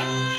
Bye.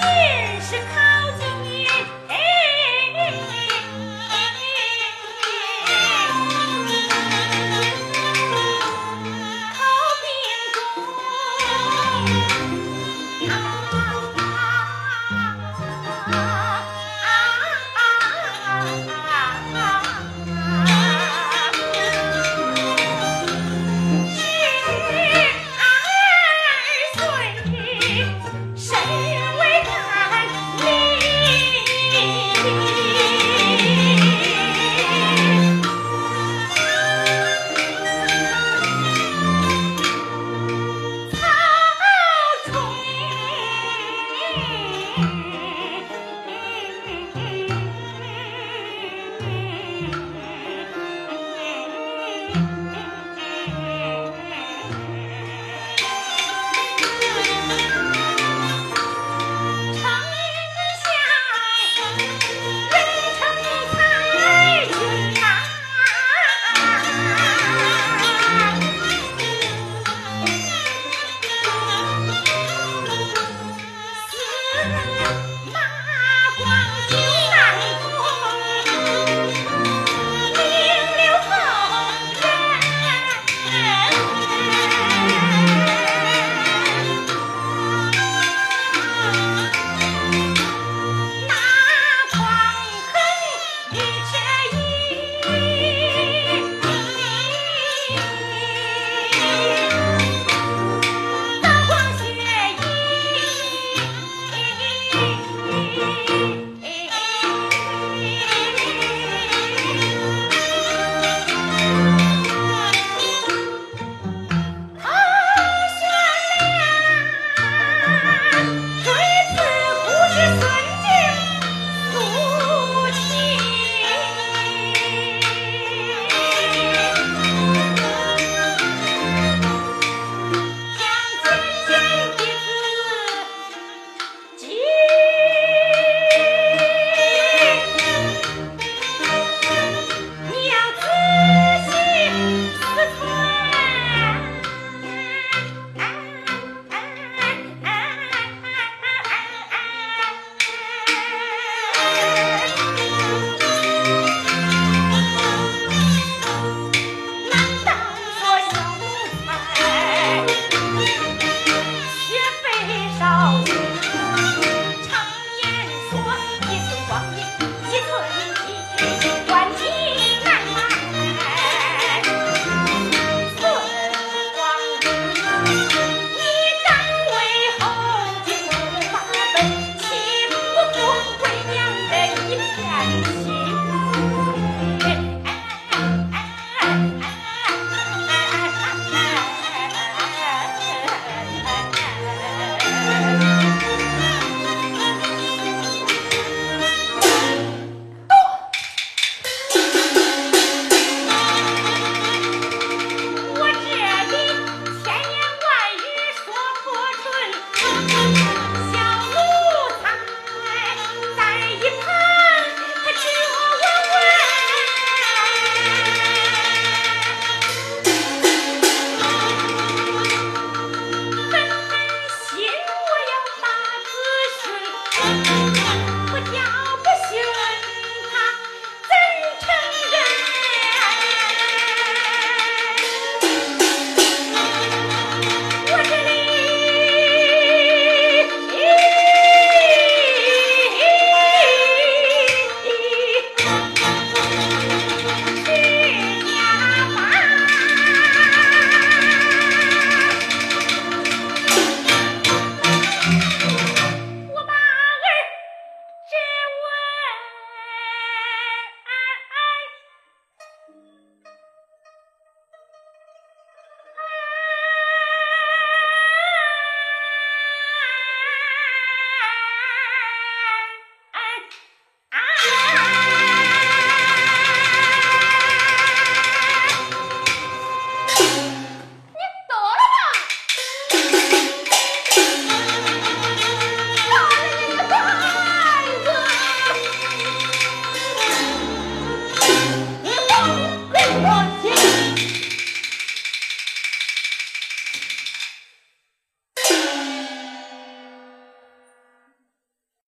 今是开